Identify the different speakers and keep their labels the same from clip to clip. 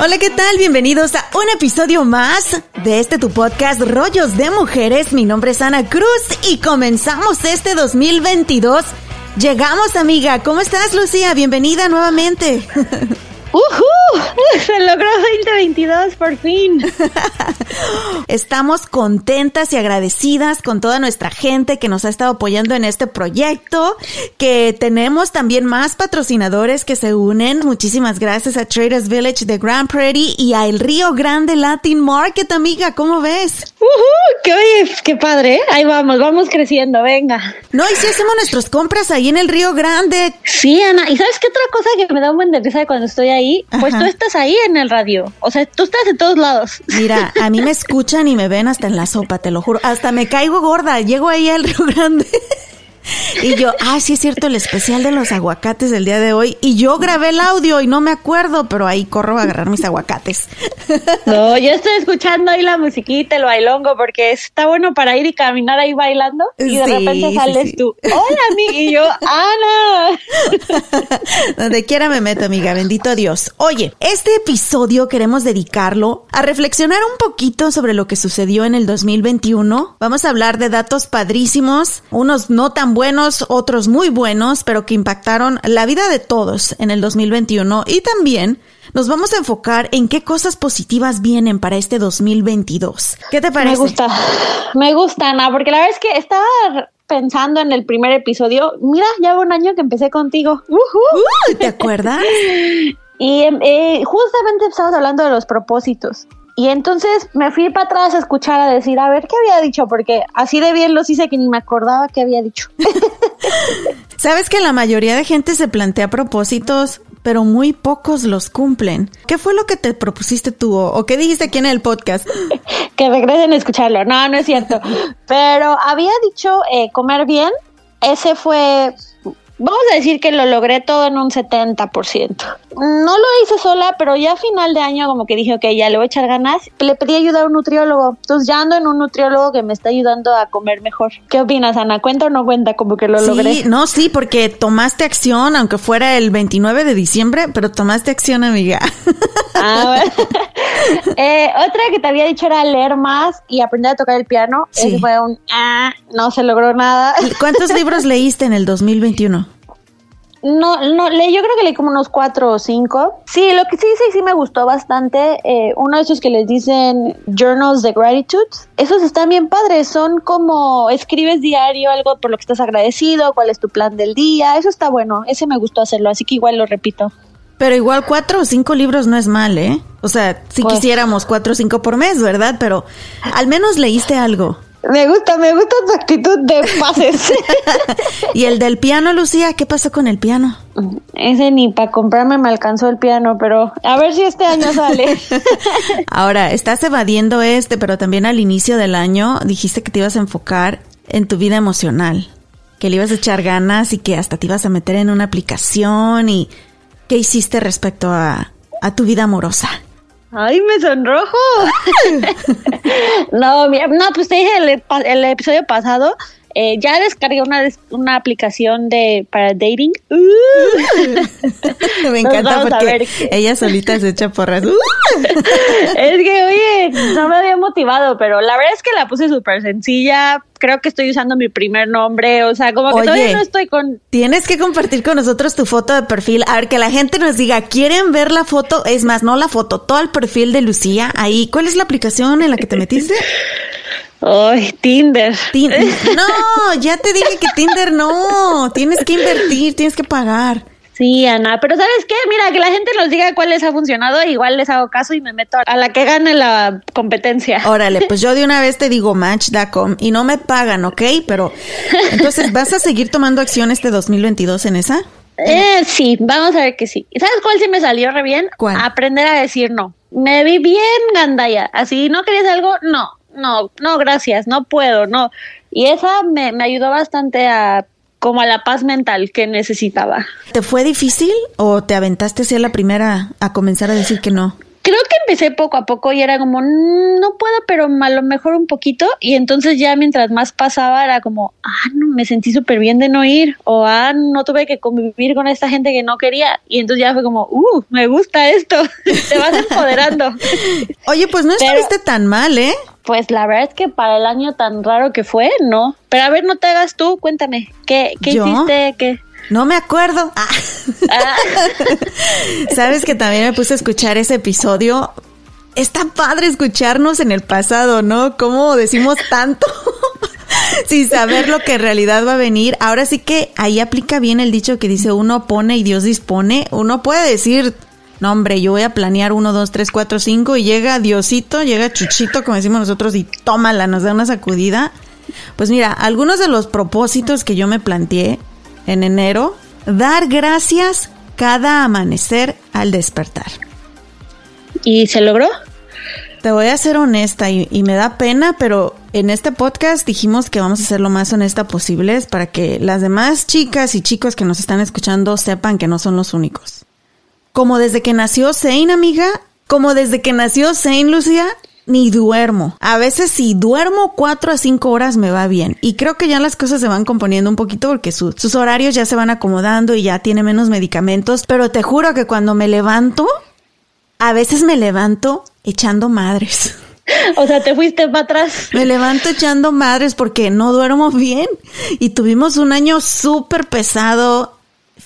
Speaker 1: Hola, ¿qué tal? Bienvenidos a un episodio más de este tu podcast Rollos de Mujeres. Mi nombre es Ana Cruz y comenzamos este 2022. Llegamos, amiga. ¿Cómo estás, Lucía? Bienvenida nuevamente.
Speaker 2: ¡Uhú! Logró 2022 por fin.
Speaker 1: Estamos contentas y agradecidas con toda nuestra gente que nos ha estado apoyando en este proyecto, que tenemos también más patrocinadores que se unen. Muchísimas gracias a Traders Village de Grand Prairie y a El Río Grande Latin Market, amiga. ¿Cómo ves?
Speaker 2: ¡Uhú! ¡Qué, oye, qué padre! ¿eh? Ahí vamos, vamos creciendo, venga.
Speaker 1: No, y si hacemos nuestras compras ahí en el Río Grande.
Speaker 2: Sí, Ana. ¿Y sabes qué otra cosa que me da un buen de risa cuando estoy ahí? ahí, pues tú estás ahí en el radio. O sea, tú estás en todos lados.
Speaker 1: Mira, a mí me escuchan y me ven hasta en la sopa, te lo juro. Hasta me caigo gorda. Llego ahí al Río Grande. Y yo, ah, sí es cierto, el especial de los aguacates del día de hoy. Y yo grabé el audio y no me acuerdo, pero ahí corro a agarrar mis aguacates.
Speaker 2: No, yo estoy escuchando ahí la musiquita, el bailongo, porque está bueno para ir y caminar ahí bailando. Y de repente sales tú, hola, amiga. Y yo, Ana.
Speaker 1: Donde quiera me meto, amiga, bendito Dios. Oye, este episodio queremos dedicarlo a reflexionar un poquito sobre lo que sucedió en el 2021. Vamos a hablar de datos padrísimos, unos no tan buenos, otros muy buenos, pero que impactaron la vida de todos en el 2021 y también nos vamos a enfocar en qué cosas positivas vienen para este 2022. ¿Qué te parece?
Speaker 2: Me gusta, me gusta, Ana, porque la verdad es que estaba pensando en el primer episodio, mira, ya un año que empecé contigo.
Speaker 1: Uh, ¿Te acuerdas?
Speaker 2: y eh, justamente estabas hablando de los propósitos. Y entonces me fui para atrás a escuchar a decir, a ver qué había dicho, porque así de bien los hice que ni me acordaba qué había dicho.
Speaker 1: Sabes que la mayoría de gente se plantea propósitos, pero muy pocos los cumplen. ¿Qué fue lo que te propusiste tú o, qué dijiste aquí en el podcast?
Speaker 2: que regresen a escucharlo. No, no es cierto. pero había dicho eh, comer bien. Ese fue Vamos a decir que lo logré todo en un 70%. No lo hice sola, pero ya a final de año como que dije, ok, ya le voy a echar ganas. Le pedí ayuda a un nutriólogo. Entonces ya ando en un nutriólogo que me está ayudando a comer mejor. ¿Qué opinas, Ana? ¿Cuenta o no cuenta como que lo
Speaker 1: sí,
Speaker 2: logré?
Speaker 1: No, sí, porque tomaste acción, aunque fuera el 29 de diciembre, pero tomaste acción, amiga.
Speaker 2: Ah, eh, otra que te había dicho era leer más y aprender a tocar el piano. Sí. Ese fue un, ah, no se logró nada.
Speaker 1: ¿Cuántos libros leíste en el 2021?
Speaker 2: No, no, le, yo creo que leí como unos cuatro o cinco. Sí, lo que sí, sí, sí me gustó bastante. Eh, uno de esos que les dicen Journals de Gratitude. Esos están bien padres. Son como escribes diario algo por lo que estás agradecido, cuál es tu plan del día. Eso está bueno. Ese me gustó hacerlo, así que igual lo repito.
Speaker 1: Pero igual cuatro o cinco libros no es mal, ¿eh? O sea, si pues quisiéramos cuatro o cinco por mes, ¿verdad? Pero al menos leíste algo.
Speaker 2: Me gusta, me gusta tu actitud de pases.
Speaker 1: ¿Y el del piano, Lucía? ¿Qué pasó con el piano?
Speaker 2: Ese ni para comprarme me alcanzó el piano, pero a ver si este año sale.
Speaker 1: Ahora, estás evadiendo este, pero también al inicio del año dijiste que te ibas a enfocar en tu vida emocional, que le ibas a echar ganas y que hasta te ibas a meter en una aplicación y ¿qué hiciste respecto a, a tu vida amorosa?
Speaker 2: ¡Ay, me sonrojo! no, no, pues te dije el, el episodio pasado. Eh, ya descargué una, una aplicación de para dating.
Speaker 1: me encanta porque ella solita se echa porras.
Speaker 2: es que, oye, no me había motivado, pero la verdad es que la puse súper sencilla. Creo que estoy usando mi primer nombre, o sea, como que todavía no estoy con...
Speaker 1: Tienes que compartir con nosotros tu foto de perfil. A ver, que la gente nos diga, ¿quieren ver la foto? Es más, no la foto, todo el perfil de Lucía ahí. ¿Cuál es la aplicación en la que te metiste?
Speaker 2: Ay, Tinder.
Speaker 1: no, ya te dije que Tinder no. Tienes que invertir, tienes que pagar.
Speaker 2: Sí, Ana, pero ¿sabes qué? Mira, que la gente nos diga cuál les ha funcionado, igual les hago caso y me meto a la que gane la competencia.
Speaker 1: Órale, pues yo de una vez te digo Match.com y no me pagan, ¿ok? Pero entonces, ¿vas a seguir tomando acción este 2022 en esa?
Speaker 2: Eh, sí, vamos a ver que sí. ¿Sabes cuál sí me salió re bien?
Speaker 1: ¿Cuál?
Speaker 2: Aprender a decir no. Me vi bien gandaya. Así, ¿no querías algo? No, no, no, gracias, no puedo, no. Y esa me, me ayudó bastante a como a la paz mental que necesitaba.
Speaker 1: ¿Te fue difícil o te aventaste hacia la primera a comenzar a decir que no?
Speaker 2: Creo que empecé poco a poco y era como, mm, no puedo, pero a lo mejor un poquito. Y entonces ya mientras más pasaba era como, ah, no, me sentí súper bien de no ir. O, ah, no tuve que convivir con esta gente que no quería. Y entonces ya fue como, uh, me gusta esto. Te vas empoderando.
Speaker 1: Oye, pues no estuviste tan mal, ¿eh?
Speaker 2: Pues la verdad es que para el año tan raro que fue, no. Pero a ver, no te hagas tú, cuéntame, ¿qué, qué hiciste? ¿Qué?
Speaker 1: No me acuerdo. Ah. Ah. Sabes que también me puse a escuchar ese episodio. Está padre escucharnos en el pasado, ¿no? ¿Cómo decimos tanto? sin saber lo que en realidad va a venir. Ahora sí que ahí aplica bien el dicho que dice uno pone y Dios dispone. Uno puede decir no, hombre, yo voy a planear uno, dos, tres, cuatro, cinco y llega Diosito, llega Chuchito, como decimos nosotros, y tómala, nos da una sacudida. Pues mira, algunos de los propósitos que yo me planteé en enero, dar gracias cada amanecer al despertar.
Speaker 2: ¿Y se logró?
Speaker 1: Te voy a ser honesta y, y, me da pena, pero en este podcast dijimos que vamos a ser lo más honesta posibles para que las demás chicas y chicos que nos están escuchando sepan que no son los únicos. Como desde que nació Zane, amiga, como desde que nació Zane, Lucía, ni duermo. A veces si duermo cuatro a cinco horas me va bien. Y creo que ya las cosas se van componiendo un poquito porque sus horarios ya se van acomodando y ya tiene menos medicamentos. Pero te juro que cuando me levanto, a veces me levanto echando madres.
Speaker 2: O sea, te fuiste para atrás.
Speaker 1: Me levanto echando madres porque no duermo bien. Y tuvimos un año súper pesado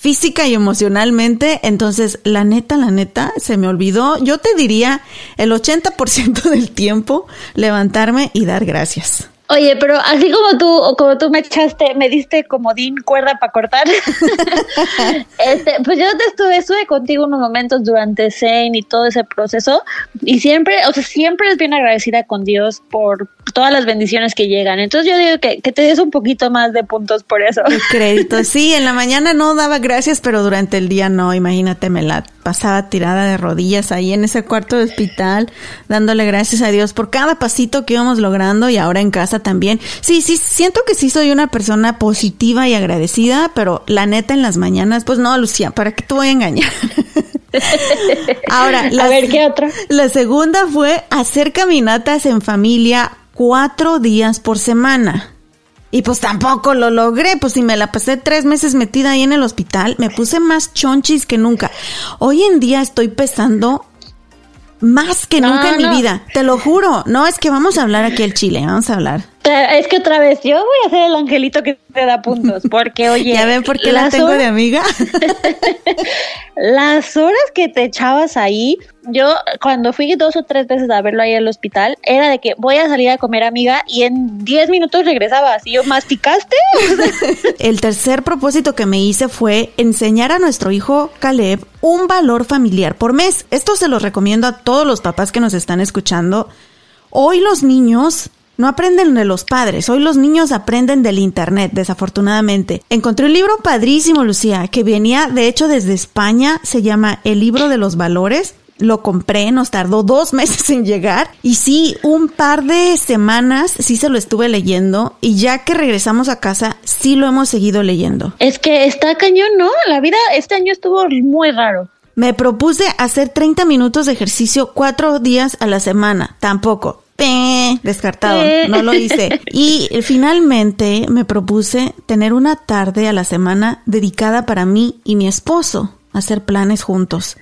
Speaker 1: física y emocionalmente. Entonces, la neta, la neta, se me olvidó. Yo te diría el 80% del tiempo levantarme y dar gracias.
Speaker 2: Oye, pero así como tú, como tú me echaste, me diste comodín, cuerda para cortar. este, pues yo te estuve, estuve contigo unos momentos durante Zen y todo ese proceso. Y siempre, o sea, siempre es bien agradecida con Dios por todas las bendiciones que llegan. Entonces yo digo que, te des un poquito más de puntos por eso.
Speaker 1: crédito, sí, en la mañana no daba gracias, pero durante el día no, imagínate, me la pasaba tirada de rodillas ahí en ese cuarto de hospital, dándole gracias a Dios por cada pasito que íbamos logrando y ahora en casa también. Sí, sí, siento que sí soy una persona positiva y agradecida, pero la neta en las mañanas, pues no, Lucía, ¿para qué te voy a engañar? Ahora,
Speaker 2: a ver, ¿qué otra?
Speaker 1: La segunda fue hacer caminatas en familia cuatro días por semana. Y pues tampoco lo logré, pues si me la pasé tres meses metida ahí en el hospital, me puse más chonchis que nunca. Hoy en día estoy pesando más que nunca en mi vida, te lo juro. No, es que vamos a hablar aquí el chile, vamos a hablar.
Speaker 2: Es que otra vez, yo voy a ser el angelito que te da puntos, porque oye.
Speaker 1: ¿Ya ven por qué la tengo de amiga?
Speaker 2: las horas que te echabas ahí, yo cuando fui dos o tres veces a verlo ahí al hospital, era de que voy a salir a comer amiga y en diez minutos regresabas. Y yo, ¿masticaste?
Speaker 1: el tercer propósito que me hice fue enseñar a nuestro hijo Caleb un valor familiar por mes. Esto se lo recomiendo a todos los papás que nos están escuchando. Hoy los niños no aprenden de los padres, hoy los niños aprenden del Internet, desafortunadamente. Encontré un libro padrísimo, Lucía, que venía de hecho desde España, se llama El libro de los valores. Lo compré, nos tardó dos meses en llegar y sí, un par de semanas sí se lo estuve leyendo y ya que regresamos a casa sí lo hemos seguido leyendo.
Speaker 2: Es que está cañón, ¿no? La vida este año estuvo muy raro.
Speaker 1: Me propuse hacer 30 minutos de ejercicio cuatro días a la semana. Tampoco descartado, no lo hice. Y finalmente me propuse tener una tarde a la semana dedicada para mí y mi esposo, hacer planes juntos.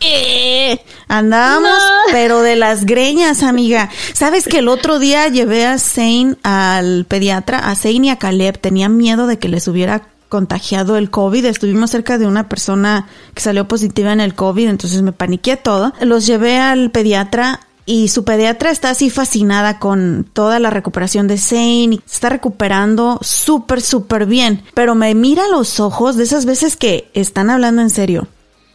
Speaker 1: Eh, andábamos, pero de las greñas, amiga. ¿Sabes que el otro día llevé a Zane al pediatra, a Zane y a Caleb? Tenía miedo de que les hubiera contagiado el COVID. Estuvimos cerca de una persona que salió positiva en el COVID, entonces me paniqué todo. Los llevé al pediatra y su pediatra está así fascinada con toda la recuperación de Zane y está recuperando súper, súper bien. Pero me mira a los ojos de esas veces que están hablando en serio.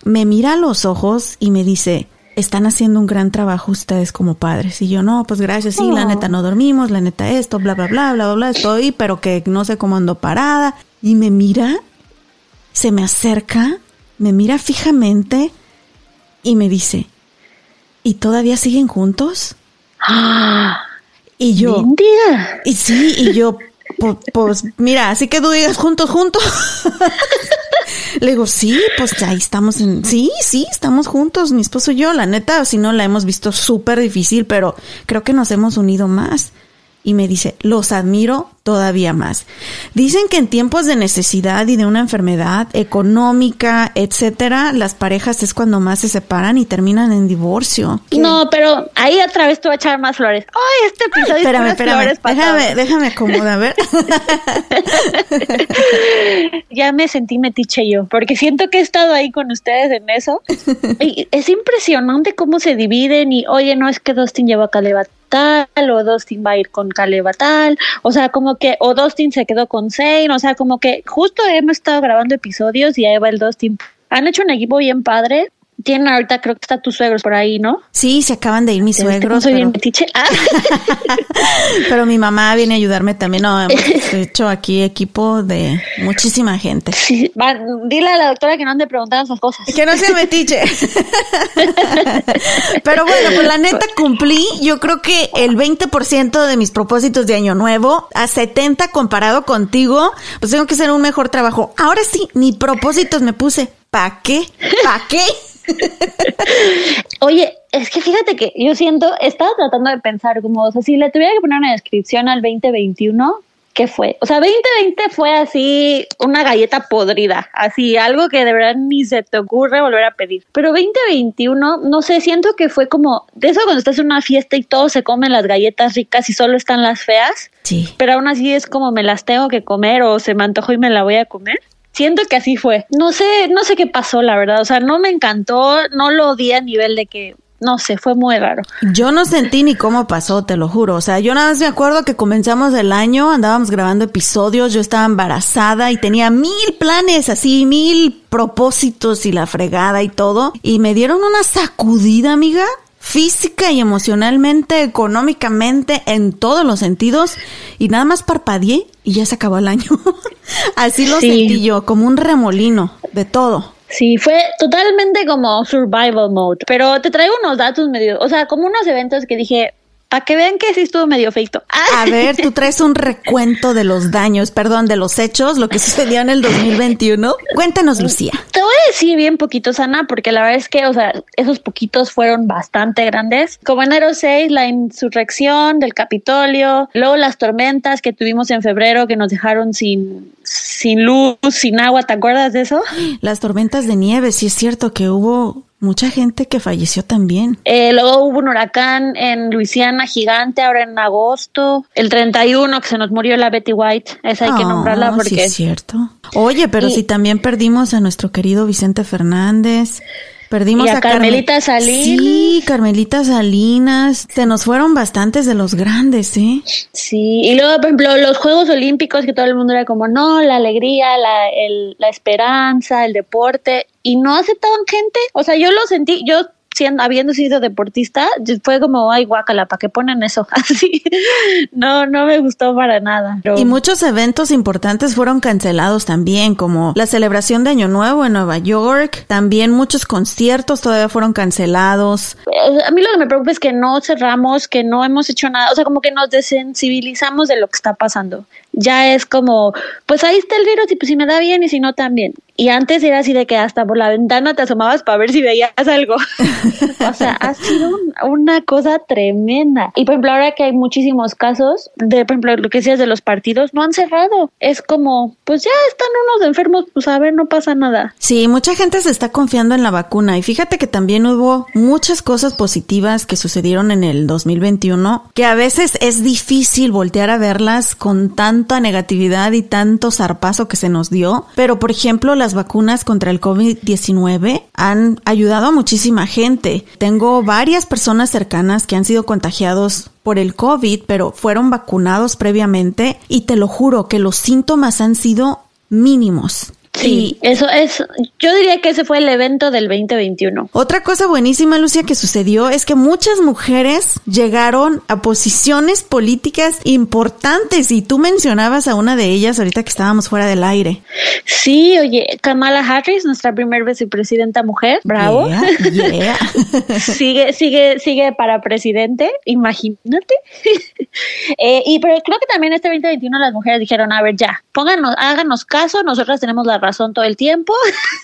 Speaker 1: Me mira a los ojos y me dice, están haciendo un gran trabajo ustedes como padres. Y yo, no, pues gracias, sí, la neta no dormimos, la neta esto, bla, bla, bla, bla, bla, bla, estoy, pero que no sé cómo ando parada. Y me mira, se me acerca, me mira fijamente y me dice, ¿y todavía siguen juntos? y yo, y sí, y yo, pues, mira, así que tú digas juntos, juntos. Le digo, sí, pues ahí estamos en, sí, sí, estamos juntos, mi esposo y yo, la neta, si no la hemos visto súper difícil, pero creo que nos hemos unido más y me dice, los admiro todavía más. Dicen que en tiempos de necesidad y de una enfermedad económica, etcétera, las parejas es cuando más se separan y terminan en divorcio.
Speaker 2: No, pero ahí otra vez te voy a echar más flores. Ay, este episodio
Speaker 1: espérame, espérame. Flores déjame, déjame acomodar, a ver.
Speaker 2: ya me sentí metiche yo, porque siento que he estado ahí con ustedes en eso. Y es impresionante cómo se dividen y, oye, no es que Dustin lleva a tal, o Dustin va a ir con Caleba tal, o sea, como que, o Dustin se quedó con Zane, o sea, como que justo hemos estado grabando episodios y ahí va el Dustin. Han hecho un equipo bien padre, tienen ahorita, creo que está tus suegros por ahí, ¿no?
Speaker 1: Sí, se acaban de ir mis suegros.
Speaker 2: Soy pero... bien ah.
Speaker 1: pero mi mamá viene a ayudarme también. No, hemos hecho aquí equipo de muchísima gente.
Speaker 2: Sí, dile a la doctora que no ande preguntando esas cosas.
Speaker 1: Que no sea metiche. pero bueno, pues la neta cumplí, yo creo que el 20% de mis propósitos de año nuevo, a 70 comparado contigo, pues tengo que hacer un mejor trabajo. Ahora sí, ni propósitos me puse. ¿Para qué? ¿Para qué?
Speaker 2: Oye, es que fíjate que yo siento, estaba tratando de pensar como, o sea, si le tuviera que poner una descripción al 2021, ¿qué fue? O sea, 2020 fue así una galleta podrida, así algo que de verdad ni se te ocurre volver a pedir. Pero 2021, no sé, siento que fue como de eso cuando estás en una fiesta y todos se comen las galletas ricas y solo están las feas.
Speaker 1: Sí.
Speaker 2: Pero aún así es como me las tengo que comer o se me antojó y me la voy a comer. Siento que así fue. No sé, no sé qué pasó, la verdad. O sea, no me encantó, no lo odié a nivel de que no sé, fue muy raro.
Speaker 1: Yo no sentí ni cómo pasó, te lo juro. O sea, yo nada más me acuerdo que comenzamos el año, andábamos grabando episodios, yo estaba embarazada y tenía mil planes, así, mil propósitos y la fregada y todo. Y me dieron una sacudida, amiga física y emocionalmente, económicamente, en todos los sentidos, y nada más parpadeé y ya se acabó el año. Así lo sentí yo, como un remolino de todo.
Speaker 2: Sí, fue totalmente como survival mode, pero te traigo unos datos medio, o sea, como unos eventos que dije, para que vean que sí estuvo medio feito.
Speaker 1: A ver, tú traes un recuento de los daños, perdón, de los hechos, lo que sucedió en el 2021. Cuéntanos, Lucía.
Speaker 2: Te voy a decir bien poquito, Sana, porque la verdad es que, o sea, esos poquitos fueron bastante grandes. Como enero 6, la insurrección del Capitolio, luego las tormentas que tuvimos en febrero que nos dejaron sin, sin luz, sin agua, ¿te acuerdas de eso?
Speaker 1: Las tormentas de nieve, sí es cierto que hubo Mucha gente que falleció también.
Speaker 2: Eh, luego hubo un huracán en Luisiana gigante ahora en agosto. El 31 que se nos murió la Betty White. Esa hay que nombrarla porque... Sí,
Speaker 1: es cierto. Oye, pero si también perdimos a nuestro querido Vicente Fernández. Perdimos
Speaker 2: a, Carmelita Salinas.
Speaker 1: Sí, Carmelita Salinas. Se nos fueron bastantes de los grandes, ¿eh?
Speaker 2: Sí, y luego, por ejemplo, los Juegos Olímpicos, que todo el mundo era como, no, la alegría, la, el, la esperanza, el deporte, y no aceptaban gente. O sea, yo lo sentí, yo siendo, habiendo sido deportista, fue como, ay, guácala, ¿para qué ponen eso? Así, no, no me gustó para nada.
Speaker 1: Y muchos eventos importantes fueron cancelados también, como la celebración de Año Nuevo en Nueva York, también muchos conciertos todavía fueron cancelados.
Speaker 2: A mí lo que me preocupa es que no cerramos, que no hemos hecho nada, o sea, como que nos desensibilizamos de lo que está pasando. Ya es como, pues ahí está el virus y pues si me da bien y si no también. Y antes era así de que hasta por la ventana te asomabas para ver si veías algo. o sea, ha sido una cosa tremenda. Y por ejemplo, ahora que hay muchísimos casos de, por ejemplo, lo que decías de los partidos, no han cerrado. Es como, pues ya están unos enfermos, pues a ver, no pasa nada.
Speaker 1: Sí, mucha gente se está confiando en la vacuna. Y fíjate que también hubo muchas cosas positivas que sucedieron en el 2021, que a veces es difícil voltear a verlas con tanta negatividad y tanto zarpazo que se nos dio. Pero, por ejemplo, las vacunas contra el COVID-19 han ayudado a muchísima gente. Tengo varias personas cercanas que han sido contagiados por el COVID, pero fueron vacunados previamente y te lo juro que los síntomas han sido mínimos.
Speaker 2: Sí, eso es, yo diría que ese fue el evento del 2021.
Speaker 1: Otra cosa buenísima, Lucia, que sucedió es que muchas mujeres llegaron a posiciones políticas importantes y tú mencionabas a una de ellas ahorita que estábamos fuera del aire.
Speaker 2: Sí, oye, Kamala Harris, nuestra primera vicepresidenta mujer, bravo. sigue, sigue, sigue para presidente, imagínate. eh, y pero creo que también este 2021 las mujeres dijeron, a ver, ya, pónganos, háganos caso, nosotras tenemos la razón todo el tiempo.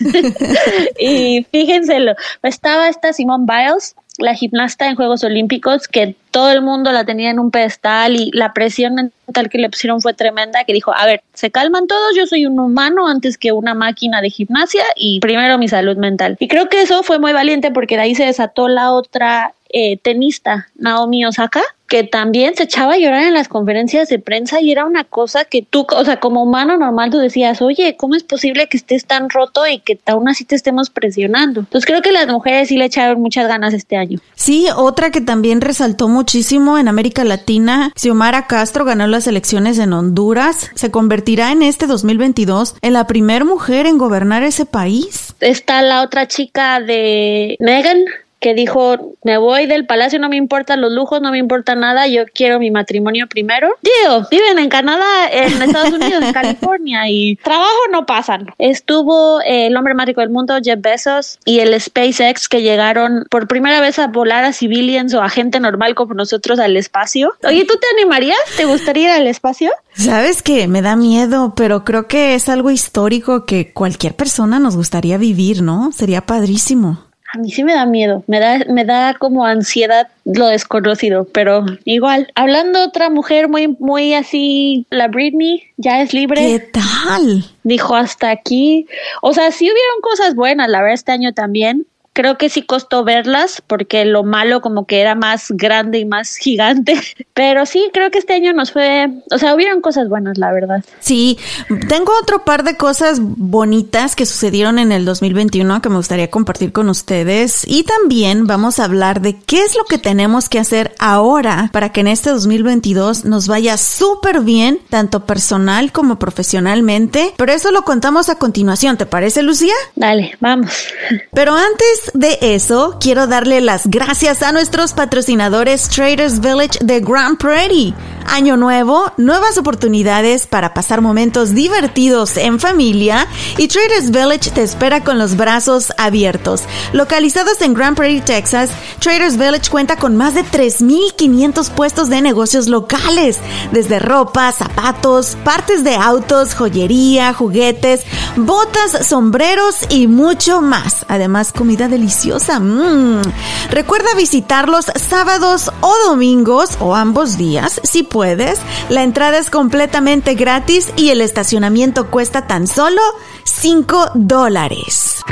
Speaker 2: y fíjenselo, estaba esta Simone Biles, la gimnasta en Juegos Olímpicos, que todo el mundo la tenía en un pedestal y la presión mental que le pusieron fue tremenda, que dijo, a ver, se calman todos, yo soy un humano antes que una máquina de gimnasia y primero mi salud mental. Y creo que eso fue muy valiente porque de ahí se desató la otra eh, tenista, Naomi Osaka, que también se echaba a llorar en las conferencias de prensa y era una cosa que tú, o sea, como humano normal tú decías, oye, ¿cómo es posible que estés tan roto y que aún así te estemos presionando? Entonces creo que las mujeres sí le echaron muchas ganas este año.
Speaker 1: Sí, otra que también resaltó muchísimo en América Latina, Xiomara Castro ganó las elecciones en Honduras, se convertirá en este 2022 en la primera mujer en gobernar ese país.
Speaker 2: Está la otra chica de Megan, que dijo, me voy del palacio, no me importan los lujos, no me importa nada, yo quiero mi matrimonio primero. Digo, viven en Canadá, en Estados Unidos, en California y trabajo no pasan. Estuvo eh, el hombre más rico del mundo, Jeff Bezos, y el SpaceX que llegaron por primera vez a volar a civilians o a gente normal como nosotros al espacio. Oye, ¿tú te animarías? ¿Te gustaría ir al espacio?
Speaker 1: Sabes que me da miedo, pero creo que es algo histórico que cualquier persona nos gustaría vivir, ¿no? Sería padrísimo.
Speaker 2: A mí sí me da miedo, me da, me da como ansiedad lo desconocido, pero igual. Hablando otra mujer muy, muy así, la Britney ya es libre.
Speaker 1: ¿Qué tal?
Speaker 2: Dijo hasta aquí. O sea, sí hubieron cosas buenas, la verdad, este año también creo que sí costó verlas porque lo malo como que era más grande y más gigante. Pero sí, creo que este año nos fue, o sea, hubieron cosas buenas, la verdad.
Speaker 1: Sí, tengo otro par de cosas bonitas que sucedieron en el 2021 que me gustaría compartir con ustedes. Y también vamos a hablar de qué es lo que tenemos que hacer ahora para que en este 2022 nos vaya súper bien, tanto personal como profesionalmente. Pero eso lo contamos a continuación, ¿te parece, Lucía?
Speaker 2: Dale, vamos.
Speaker 1: Pero antes de eso, quiero darle las gracias a nuestros patrocinadores Traders Village de Grand Prairie. Año nuevo, nuevas oportunidades para pasar momentos divertidos en familia y Traders Village te espera con los brazos abiertos. Localizados en Grand Prairie, Texas, Traders Village cuenta con más de 3.500 puestos de negocios locales, desde ropa, zapatos, partes de autos, joyería, juguetes, botas, sombreros y mucho más. Además, comida deliciosa. Mm. Recuerda visitarlos sábados o domingos o ambos días si puedes. La entrada es completamente gratis y el estacionamiento cuesta tan solo 5 dólares.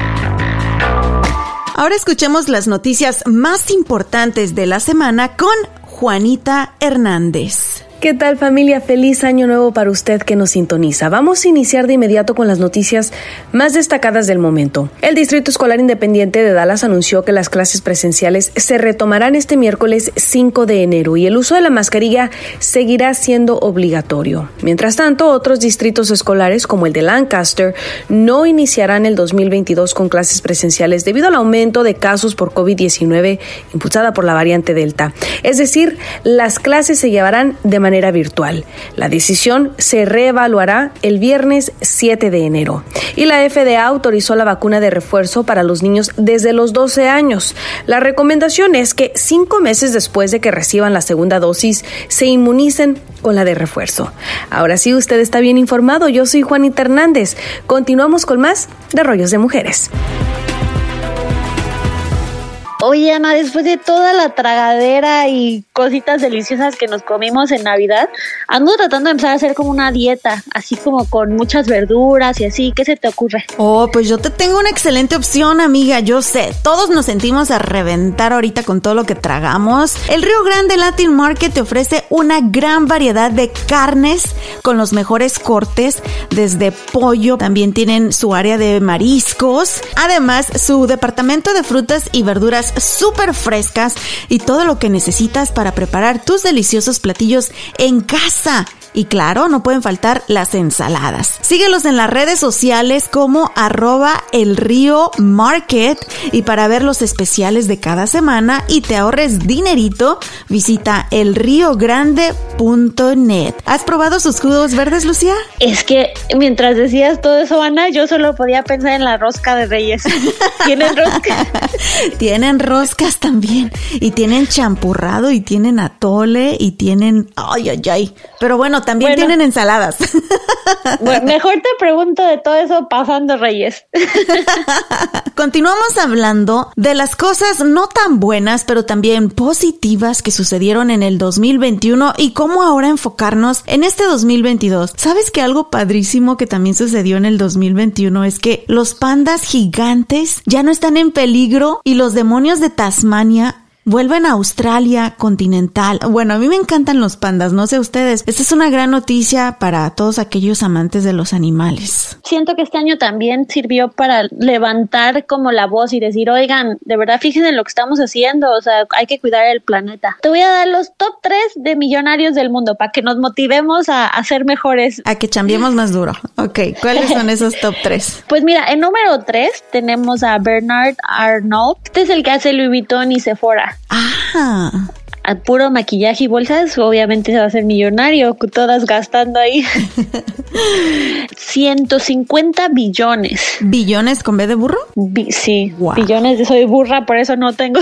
Speaker 1: Ahora escuchemos las noticias más importantes de la semana con Juanita Hernández.
Speaker 3: ¿Qué tal familia? Feliz año nuevo para usted que nos sintoniza. Vamos a iniciar de inmediato con las noticias más destacadas del momento. El Distrito Escolar Independiente de Dallas anunció que las clases presenciales se retomarán este miércoles 5 de enero y el uso de la mascarilla seguirá siendo obligatorio. Mientras tanto, otros distritos escolares como el de Lancaster no iniciarán el 2022 con clases presenciales debido al aumento de casos por COVID-19 impulsada por la variante Delta. Es decir, las clases se llevarán de manera manera virtual. La decisión se reevaluará el viernes 7 de enero. Y la FDA autorizó la vacuna de refuerzo para los niños desde los 12 años. La recomendación es que cinco meses después de que reciban la segunda dosis se inmunicen con la de refuerzo. Ahora sí, usted está bien informado. Yo soy Juanita Hernández. Continuamos con más de Rollos de Mujeres.
Speaker 2: Oye, Ana, después de toda la tragadera y cositas deliciosas que nos comimos en Navidad, ando tratando de empezar a hacer como una dieta, así como con muchas verduras y así. ¿Qué se te ocurre?
Speaker 1: Oh, pues yo te tengo una excelente opción, amiga. Yo sé, todos nos sentimos a reventar ahorita con todo lo que tragamos. El Río Grande Latin Market te ofrece una gran variedad de carnes con los mejores cortes, desde pollo, también tienen su área de mariscos, además su departamento de frutas y verduras súper frescas y todo lo que necesitas para preparar tus deliciosos platillos en casa. Y claro, no pueden faltar las ensaladas. Síguelos en las redes sociales como arroba el río market y para ver los especiales de cada semana y te ahorres dinerito, visita elriogrande.net. ¿Has probado sus jugos verdes, Lucía?
Speaker 2: Es que mientras decías todo eso, Ana, yo solo podía pensar en la rosca de reyes. ¿Tienen rosca?
Speaker 1: tienen roscas también y tienen champurrado y tienen atole y tienen... Ay, ay, ay. Pero bueno, también tienen ensaladas.
Speaker 2: Bueno, mejor te pregunto de todo eso pasando Reyes.
Speaker 1: Continuamos hablando de las cosas no tan buenas, pero también positivas que sucedieron en el 2021 y cómo ahora enfocarnos en este 2022. ¿Sabes que algo padrísimo que también sucedió en el 2021 es que los pandas gigantes ya no están en peligro y los demonios de Tasmania vuelven a Australia continental. Bueno, a mí me encantan los pandas, no sé ustedes. Esta es una gran noticia para todos aquellos amantes de los animales.
Speaker 2: Siento que este año también sirvió para levantar como la voz y decir, oigan, de verdad fíjense en lo que estamos haciendo, o sea, hay que cuidar el planeta. Te voy a dar los top 3 de millonarios del mundo para que nos motivemos a, a ser mejores.
Speaker 1: A que chambiemos más duro. Ok, ¿cuáles son esos top 3?
Speaker 2: Pues mira, en número 3 tenemos a Bernard Arnault. Este es el que hace Louis Vuitton y Sephora.
Speaker 1: Ah.
Speaker 2: Al puro maquillaje y bolsas, obviamente se va a hacer millonario, todas gastando ahí. 150 billones.
Speaker 1: ¿Billones con B de burro?
Speaker 2: Bi- sí, billones. Soy burra, por eso no tengo.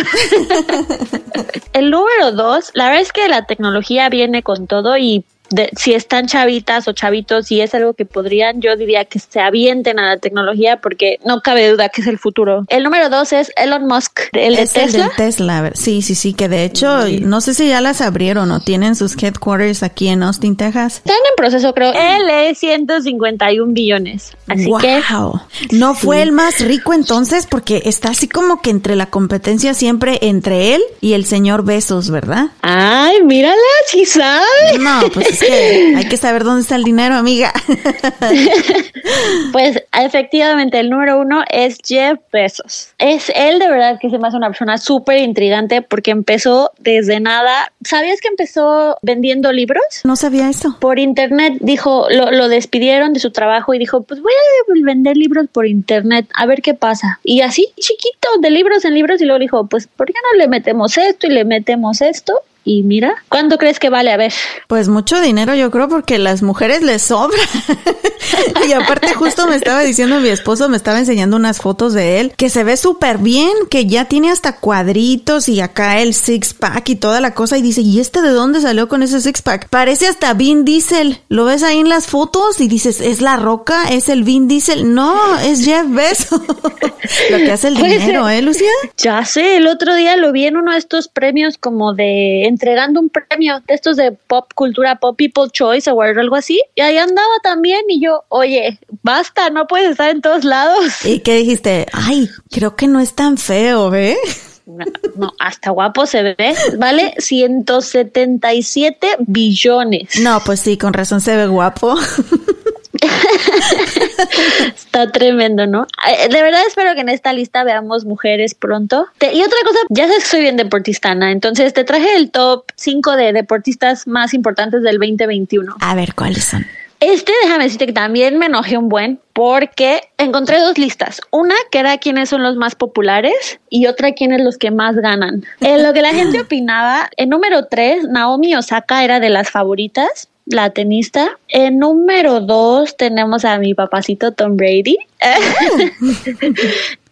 Speaker 2: El número dos, la verdad es que la tecnología viene con todo y de- si están chavitas o chavitos y es algo que podrían, yo diría que se avienten a la tecnología porque no cabe duda que es el futuro. El número dos es Elon Musk, el de
Speaker 1: es el
Speaker 2: Tesla.
Speaker 1: del Tesla. Sí, sí, sí, que de hecho, no sé si ya las abrieron o tienen sus headquarters aquí en Austin, Texas.
Speaker 2: Están en proceso, creo. Él es 151 billones. Así
Speaker 1: wow.
Speaker 2: que
Speaker 1: No fue el más rico entonces porque está así como que entre la competencia siempre entre él y el señor Besos, ¿verdad?
Speaker 2: Ay, mírala, si sabe.
Speaker 1: No, pues es que hay que saber dónde está el dinero, amiga.
Speaker 2: Pues efectivamente, el número uno es Jeff Bezos. Es él de verdad que se me hace una persona súper intrigante porque empezó desde nada. ¿Sabías que empezó vendiendo libros?
Speaker 1: No sabía eso.
Speaker 2: Por internet dijo, lo, lo despidieron de su trabajo y dijo, pues voy a vender libros por internet, a ver qué pasa. Y así, chiquito, de libros en libros, y luego dijo, pues ¿por qué no le metemos esto y le metemos esto? Y mira, ¿cuánto crees que vale? A ver.
Speaker 1: Pues mucho dinero yo creo porque las mujeres les sobra. y aparte justo me estaba diciendo mi esposo, me estaba enseñando unas fotos de él, que se ve súper bien, que ya tiene hasta cuadritos y acá el six pack y toda la cosa y dice, ¿y este de dónde salió con ese six pack? Parece hasta Vin Diesel. Lo ves ahí en las fotos y dices, ¿es la roca? ¿Es el Vin Diesel? No, es Jeff Bezos. Lo que hace el dinero, ¿eh, Lucía?
Speaker 2: Ya sé, el otro día lo vi en uno de estos premios como de entregando un premio de estos de pop cultura, pop people choice o algo así. Y ahí andaba también y yo, oye, basta, no puedes estar en todos lados.
Speaker 1: ¿Y qué dijiste? Ay, creo que no es tan feo, ¿eh?
Speaker 2: No, no, hasta guapo se ve. Vale 177 billones.
Speaker 1: No, pues sí, con razón se ve guapo.
Speaker 2: Está tremendo, ¿no? Eh, De verdad espero que en esta lista veamos mujeres pronto. Te- y otra cosa, ya sabes que soy bien deportistana, entonces te traje el top 5 de deportistas más importantes del 2021.
Speaker 1: A ver, ¿cuáles son?
Speaker 2: Este, déjame decirte que también me enojé un buen porque encontré dos listas. Una que era quiénes son los más populares y otra quiénes los que más ganan. En lo que la gente opinaba, en número tres, Naomi Osaka era de las favoritas la tenista. En número dos tenemos a mi papacito Tom Brady.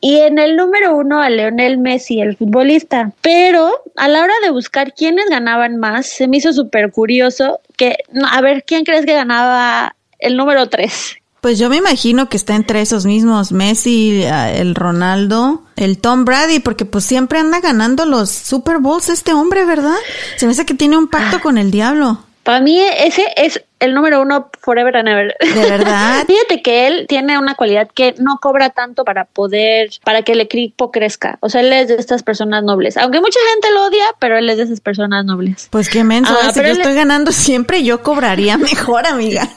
Speaker 2: y en el número uno a Leonel Messi, el futbolista. Pero a la hora de buscar quiénes ganaban más, se me hizo súper curioso que, a ver, ¿quién crees que ganaba el número tres?
Speaker 1: Pues yo me imagino que está entre esos mismos, Messi, el Ronaldo, el Tom Brady, porque pues siempre anda ganando los Super Bowls este hombre, ¿verdad? Se me hace que tiene un pacto con el diablo.
Speaker 2: Para mí ese es el número uno forever and ever.
Speaker 1: De verdad.
Speaker 2: Fíjate que él tiene una cualidad que no cobra tanto para poder, para que el equipo crezca. O sea, él es de estas personas nobles. Aunque mucha gente lo odia, pero él es de esas personas nobles.
Speaker 1: Pues qué menso. Ah, si yo estoy ganando siempre, yo cobraría mejor, amiga.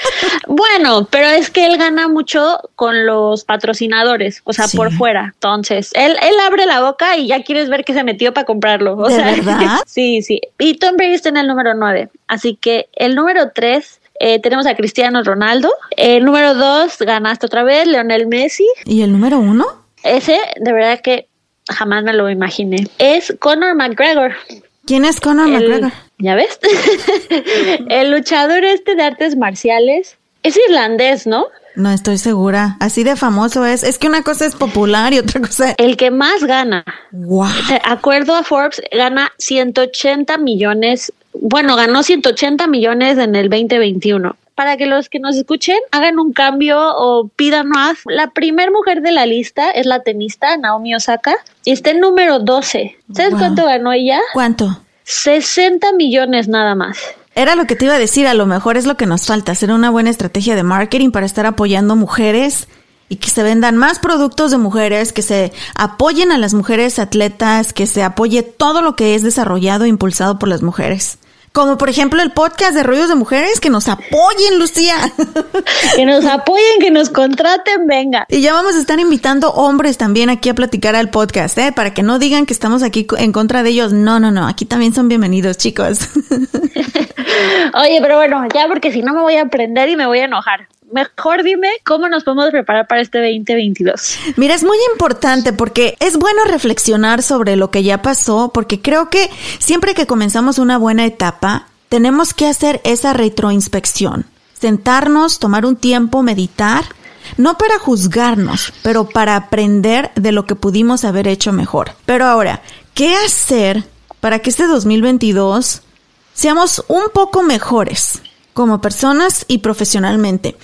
Speaker 2: bueno, pero es que él gana mucho con los patrocinadores, o sea, por fuera. Entonces, él, él abre la boca y ya quieres ver que se metió para comprarlo. O
Speaker 1: ¿De
Speaker 2: sea,
Speaker 1: verdad?
Speaker 2: sí, sí. Y Tom Brady está en el número nueve. Así que el número tres eh, tenemos a Cristiano Ronaldo. El número dos ganaste otra vez, Leonel Messi.
Speaker 1: ¿Y el número uno?
Speaker 2: Ese, de verdad que jamás me lo imaginé. Es Conor McGregor.
Speaker 1: ¿Quién es Conor McGregor?
Speaker 2: ¿Ya ves? el luchador este de artes marciales. Es irlandés, ¿no?
Speaker 1: No estoy segura. Así de famoso es. Es que una cosa es popular y otra cosa.
Speaker 2: El que más gana.
Speaker 1: Wow.
Speaker 2: Acuerdo a Forbes, gana 180 millones bueno, ganó 180 millones en el 2021. Para que los que nos escuchen hagan un cambio o pidan más. La primer mujer de la lista es la tenista Naomi Osaka y está en número 12. ¿Sabes cuánto ganó ella?
Speaker 1: ¿Cuánto?
Speaker 2: 60 millones nada más.
Speaker 1: Era lo que te iba a decir, a lo mejor es lo que nos falta, hacer una buena estrategia de marketing para estar apoyando mujeres y que se vendan más productos de mujeres, que se apoyen a las mujeres atletas, que se apoye todo lo que es desarrollado e impulsado por las mujeres. Como por ejemplo el podcast de Rollos de Mujeres, que nos apoyen, Lucía.
Speaker 2: Que nos apoyen, que nos contraten, venga.
Speaker 1: Y ya vamos a estar invitando hombres también aquí a platicar al podcast, ¿eh? Para que no digan que estamos aquí en contra de ellos. No, no, no, aquí también son bienvenidos, chicos.
Speaker 2: Oye, pero bueno, ya porque si no me voy a aprender y me voy a enojar mejor dime cómo nos podemos preparar para este 2022.
Speaker 1: Mira, es muy importante porque es bueno reflexionar sobre lo que ya pasó, porque creo que siempre que comenzamos una buena etapa, tenemos que hacer esa retroinspección, sentarnos, tomar un tiempo, meditar, no para juzgarnos, pero para aprender de lo que pudimos haber hecho mejor. Pero ahora, ¿qué hacer para que este 2022 seamos un poco mejores como personas y profesionalmente?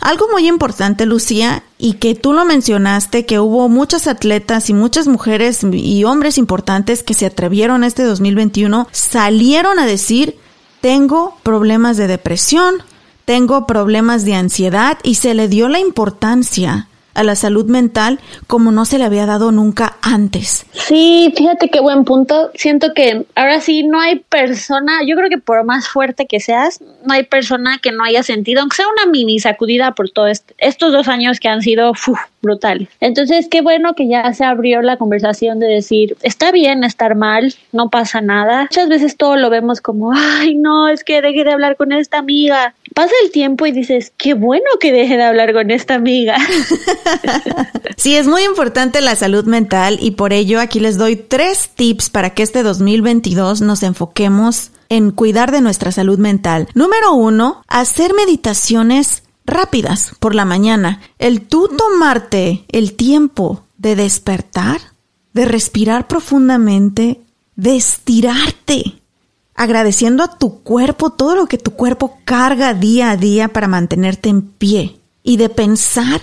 Speaker 1: Algo muy importante, Lucía, y que tú lo mencionaste, que hubo muchas atletas y muchas mujeres y hombres importantes que se atrevieron este 2021, salieron a decir, tengo problemas de depresión, tengo problemas de ansiedad y se le dio la importancia a la salud mental como no se le había dado nunca antes.
Speaker 2: Sí, fíjate qué buen punto. Siento que ahora sí no hay persona, yo creo que por más fuerte que seas, no hay persona que no haya sentido, aunque sea una mini sacudida por todos estos dos años que han sido brutales. Entonces, qué bueno que ya se abrió la conversación de decir, está bien estar mal, no pasa nada. Muchas veces todo lo vemos como, ay, no, es que deje de hablar con esta amiga. Pasa el tiempo y dices, qué bueno que deje de hablar con esta amiga.
Speaker 1: sí, es muy importante la salud mental y por ello aquí les doy tres tips para que este 2022 nos enfoquemos en cuidar de nuestra salud mental. Número uno, hacer meditaciones rápidas por la mañana. El tú tomarte el tiempo de despertar, de respirar profundamente, de estirarte, agradeciendo a tu cuerpo todo lo que tu cuerpo carga día a día para mantenerte en pie y de pensar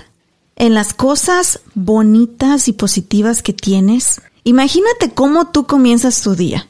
Speaker 1: en las cosas bonitas y positivas que tienes. Imagínate cómo tú comienzas tu día.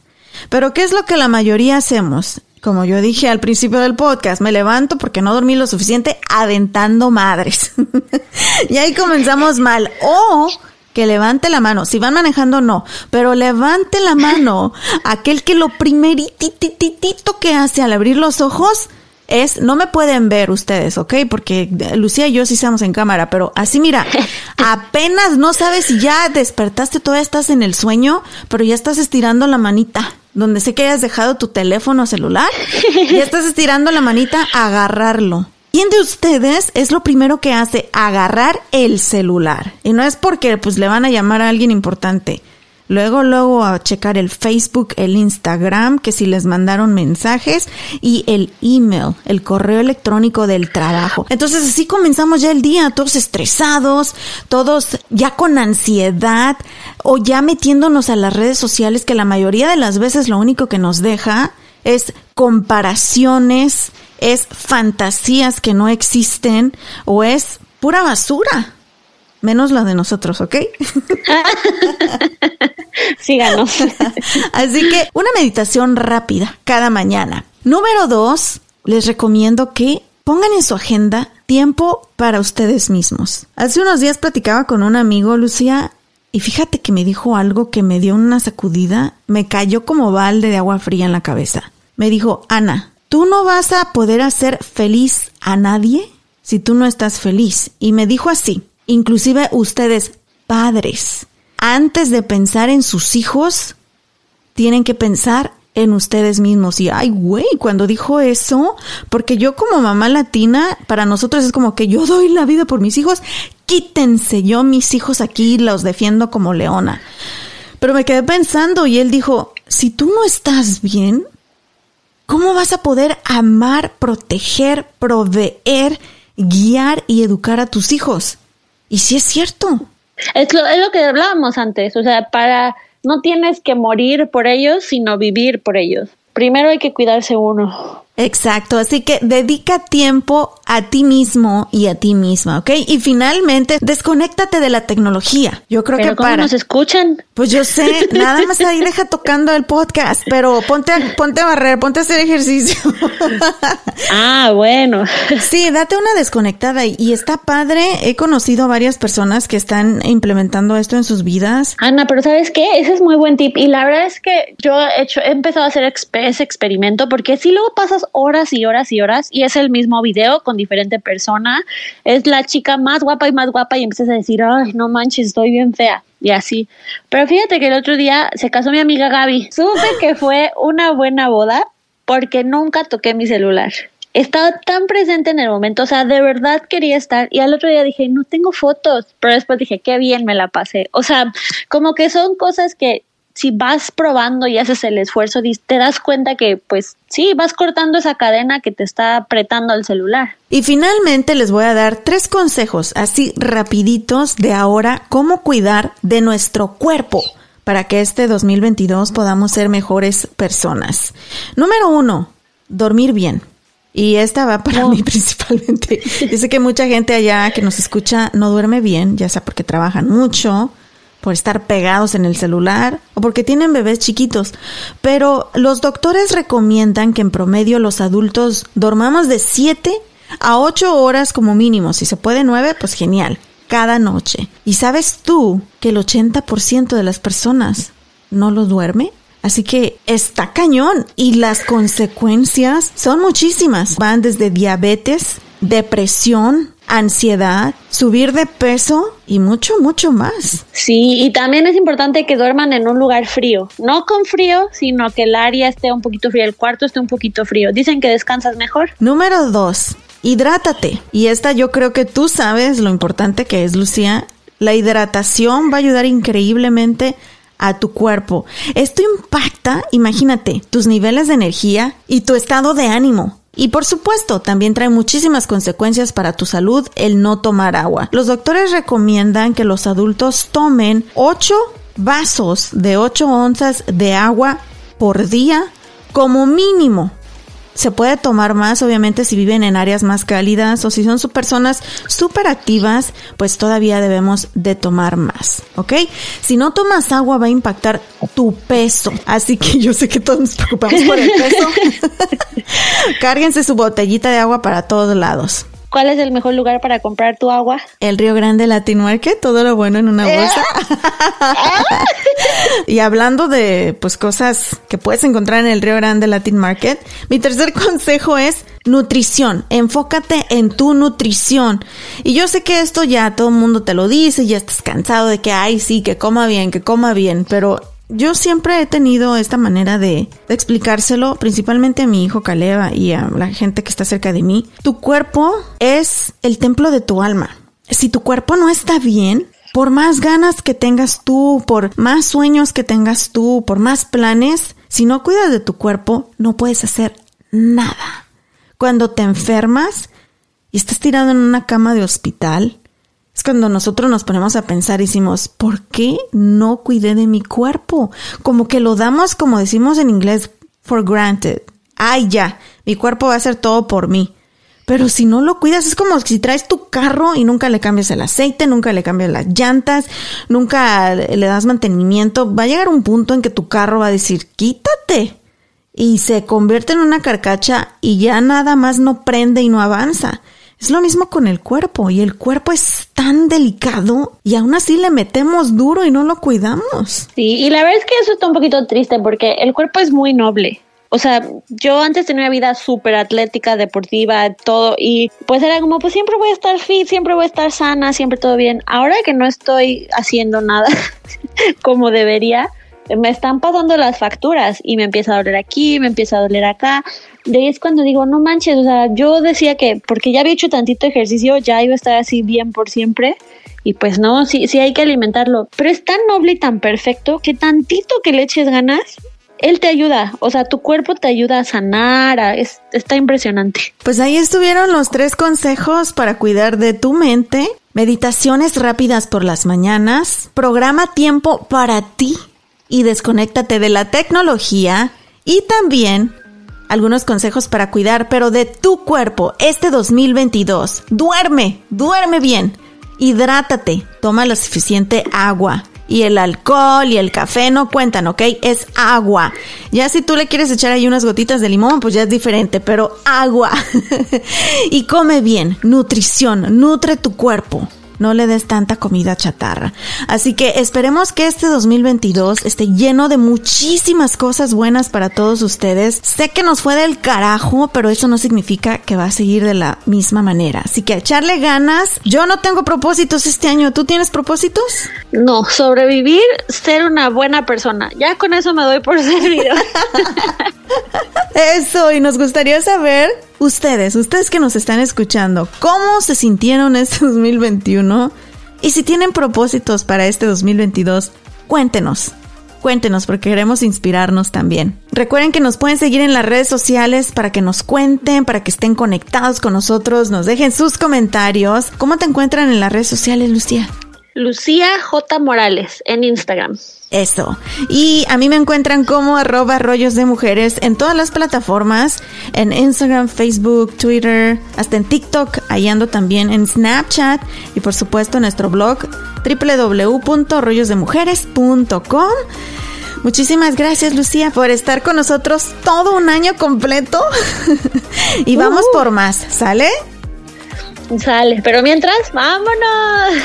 Speaker 1: Pero ¿qué es lo que la mayoría hacemos? Como yo dije al principio del podcast, me levanto porque no dormí lo suficiente aventando madres. y ahí comenzamos mal. O que levante la mano. Si van manejando, no. Pero levante la mano aquel que lo primeritititito que hace al abrir los ojos es, no me pueden ver ustedes, ¿ok? Porque Lucía y yo sí estamos en cámara, pero así mira, apenas no sabes si ya despertaste, todavía estás en el sueño, pero ya estás estirando la manita. Donde sé que hayas dejado tu teléfono celular, ya estás estirando la manita a agarrarlo. ¿Quién de ustedes es lo primero que hace? Agarrar el celular. Y no es porque pues le van a llamar a alguien importante. Luego, luego a checar el Facebook, el Instagram, que si les mandaron mensajes y el email, el correo electrónico del trabajo. Entonces así comenzamos ya el día, todos estresados, todos ya con ansiedad o ya metiéndonos a las redes sociales que la mayoría de las veces lo único que nos deja es comparaciones, es fantasías que no existen o es pura basura menos la de nosotros, ¿ok?
Speaker 2: Síganos.
Speaker 1: Así que una meditación rápida cada mañana. Número dos, les recomiendo que pongan en su agenda tiempo para ustedes mismos. Hace unos días platicaba con un amigo, Lucía, y fíjate que me dijo algo que me dio una sacudida, me cayó como balde de agua fría en la cabeza. Me dijo, Ana, tú no vas a poder hacer feliz a nadie si tú no estás feliz. Y me dijo así, inclusive ustedes, padres, antes de pensar en sus hijos, tienen que pensar en ustedes mismos. Y ay, güey, cuando dijo eso, porque yo como mamá latina, para nosotros es como que yo doy la vida por mis hijos, quítense, yo mis hijos aquí los defiendo como leona. Pero me quedé pensando y él dijo, si tú no estás bien, ¿cómo vas a poder amar, proteger, proveer, guiar y educar a tus hijos? Y sí es cierto.
Speaker 2: Es lo, es lo que hablábamos antes, o sea, para no tienes que morir por ellos, sino vivir por ellos. Primero hay que cuidarse uno.
Speaker 1: Exacto, así que dedica tiempo a ti mismo y a ti misma, ¿ok? Y finalmente, desconéctate de la tecnología. Yo creo
Speaker 2: ¿Pero
Speaker 1: que
Speaker 2: cómo
Speaker 1: para.
Speaker 2: nos escuchan?
Speaker 1: Pues yo sé, nada más ahí deja tocando el podcast, pero ponte a, ponte a barrer, ponte a hacer ejercicio.
Speaker 2: Ah, bueno.
Speaker 1: Sí, date una desconectada y, y está padre. He conocido a varias personas que están implementando esto en sus vidas.
Speaker 2: Ana, pero ¿sabes qué? Ese es muy buen tip. Y la verdad es que yo he, hecho, he empezado a hacer exp- ese experimento porque si luego pasas horas y horas y horas y es el mismo video con diferente persona, es la chica más guapa y más guapa y empiezas a decir, ay, no manches, estoy bien fea. Y así. Pero fíjate que el otro día se casó mi amiga Gaby. Supe que fue una buena boda porque nunca toqué mi celular. Estaba tan presente en el momento, o sea, de verdad quería estar. Y al otro día dije, no tengo fotos. Pero después dije, qué bien me la pasé. O sea, como que son cosas que si vas probando y haces el esfuerzo, te das cuenta que, pues sí, vas cortando esa cadena que te está apretando el celular.
Speaker 1: Y finalmente les voy a dar tres consejos así rapiditos de ahora cómo cuidar de nuestro cuerpo para que este 2022 podamos ser mejores personas. Número uno, dormir bien. Y esta va para mí principalmente. Dice que mucha gente allá que nos escucha no duerme bien, ya sea porque trabajan mucho, por estar pegados en el celular o porque tienen bebés chiquitos. Pero los doctores recomiendan que en promedio los adultos dormamos de 7 a 8 horas como mínimo. Si se puede 9, pues genial. Cada noche. ¿Y sabes tú que el 80% de las personas no lo duerme? Así que está cañón y las consecuencias son muchísimas. Van desde diabetes, depresión, ansiedad, subir de peso y mucho, mucho más.
Speaker 2: Sí, y también es importante que duerman en un lugar frío. No con frío, sino que el área esté un poquito fría, el cuarto esté un poquito frío. Dicen que descansas mejor.
Speaker 1: Número dos, hidrátate. Y esta yo creo que tú sabes lo importante que es, Lucía. La hidratación va a ayudar increíblemente a tu cuerpo. Esto impacta, imagínate, tus niveles de energía y tu estado de ánimo. Y por supuesto, también trae muchísimas consecuencias para tu salud el no tomar agua. Los doctores recomiendan que los adultos tomen 8 vasos de 8 onzas de agua por día como mínimo. Se puede tomar más, obviamente, si viven en áreas más cálidas o si son su- personas súper activas, pues todavía debemos de tomar más, ¿ok? Si no tomas agua va a impactar tu peso. Así que yo sé que todos nos preocupamos por el peso. Cárguense su botellita de agua para todos lados.
Speaker 2: ¿Cuál es el mejor lugar para comprar tu agua?
Speaker 1: El Río Grande Latin Market, todo lo bueno en una bolsa. y hablando de pues cosas que puedes encontrar en el Río Grande Latin Market, mi tercer consejo es nutrición. Enfócate en tu nutrición. Y yo sé que esto ya todo el mundo te lo dice, ya estás cansado de que ay sí, que coma bien, que coma bien, pero yo siempre he tenido esta manera de, explicárselo, principalmente a mi hijo Caleba y a la gente que está cerca de mí. Tu cuerpo es el templo de tu alma. Si tu cuerpo no está bien, por más ganas que tengas tú, por más sueños que tengas tú, por más planes, si no cuidas de tu cuerpo, no puedes hacer nada. Cuando te enfermas y estás tirado en una cama de hospital, es cuando nosotros nos ponemos a pensar y decimos, ¿por qué no cuidé de mi cuerpo? Como que lo damos, como decimos en inglés, for granted. Ay, ya, mi cuerpo va a hacer todo por mí. Pero si no lo cuidas, es como si traes tu carro y nunca le cambias el aceite, nunca le cambias las llantas, nunca le das mantenimiento. Va a llegar un punto en que tu carro va a decir, quítate. Y se convierte en una carcacha y ya nada más no prende y no avanza. Es lo mismo con el cuerpo y el cuerpo es tan delicado y aún así le metemos duro y no lo cuidamos.
Speaker 2: Sí, y la verdad es que eso está un poquito triste porque el cuerpo es muy noble. O sea, yo antes tenía una vida súper atlética, deportiva, todo, y pues era como, pues siempre voy a estar fit, siempre voy a estar sana, siempre todo bien. Ahora que no estoy haciendo nada como debería, me están pasando las facturas y me empieza a doler aquí, me empieza a doler acá. De ahí es cuando digo, no manches, o sea, yo decía que porque ya había hecho tantito ejercicio, ya iba a estar así bien por siempre. Y pues no, sí, sí hay que alimentarlo. Pero es tan noble y tan perfecto que tantito que le eches ganas, él te ayuda, o sea, tu cuerpo te ayuda a sanar, es, está impresionante.
Speaker 1: Pues ahí estuvieron los tres consejos para cuidar de tu mente, meditaciones rápidas por las mañanas, programa tiempo para ti y desconéctate de la tecnología y también algunos consejos para cuidar, pero de tu cuerpo este 2022. Duerme, duerme bien, hidrátate, toma la suficiente agua. Y el alcohol y el café no cuentan, ¿ok? Es agua. Ya si tú le quieres echar ahí unas gotitas de limón, pues ya es diferente, pero agua. y come bien, nutrición, nutre tu cuerpo no le des tanta comida chatarra. Así que esperemos que este 2022 esté lleno de muchísimas cosas buenas para todos ustedes. Sé que nos fue del carajo, pero eso no significa que va a seguir de la misma manera. Así que echarle ganas. Yo no tengo propósitos este año. ¿Tú tienes propósitos?
Speaker 2: No, sobrevivir, ser una buena persona. Ya con eso me doy por servido.
Speaker 1: eso, y nos gustaría saber ustedes, ustedes que nos están escuchando, ¿cómo se sintieron este 2021? Y si tienen propósitos para este 2022, cuéntenos. Cuéntenos porque queremos inspirarnos también. Recuerden que nos pueden seguir en las redes sociales para que nos cuenten, para que estén conectados con nosotros, nos dejen sus comentarios. ¿Cómo te encuentran en las redes sociales, Lucía?
Speaker 2: Lucía J. Morales en Instagram.
Speaker 1: Eso. Y a mí me encuentran como arroba rollos de mujeres en todas las plataformas, en Instagram, Facebook, Twitter, hasta en TikTok, ahí ando también en Snapchat y por supuesto en nuestro blog www.rollosdemujeres.com. Muchísimas gracias Lucía por estar con nosotros todo un año completo y vamos por más, ¿sale?
Speaker 2: Sale, pero mientras, vámonos.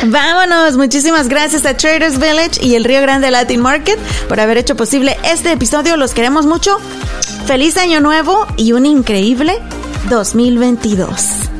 Speaker 1: Vámonos. Muchísimas gracias a Traders Village y el Río Grande Latin Market por haber hecho posible este episodio. Los queremos mucho. Feliz año nuevo y un increíble 2022.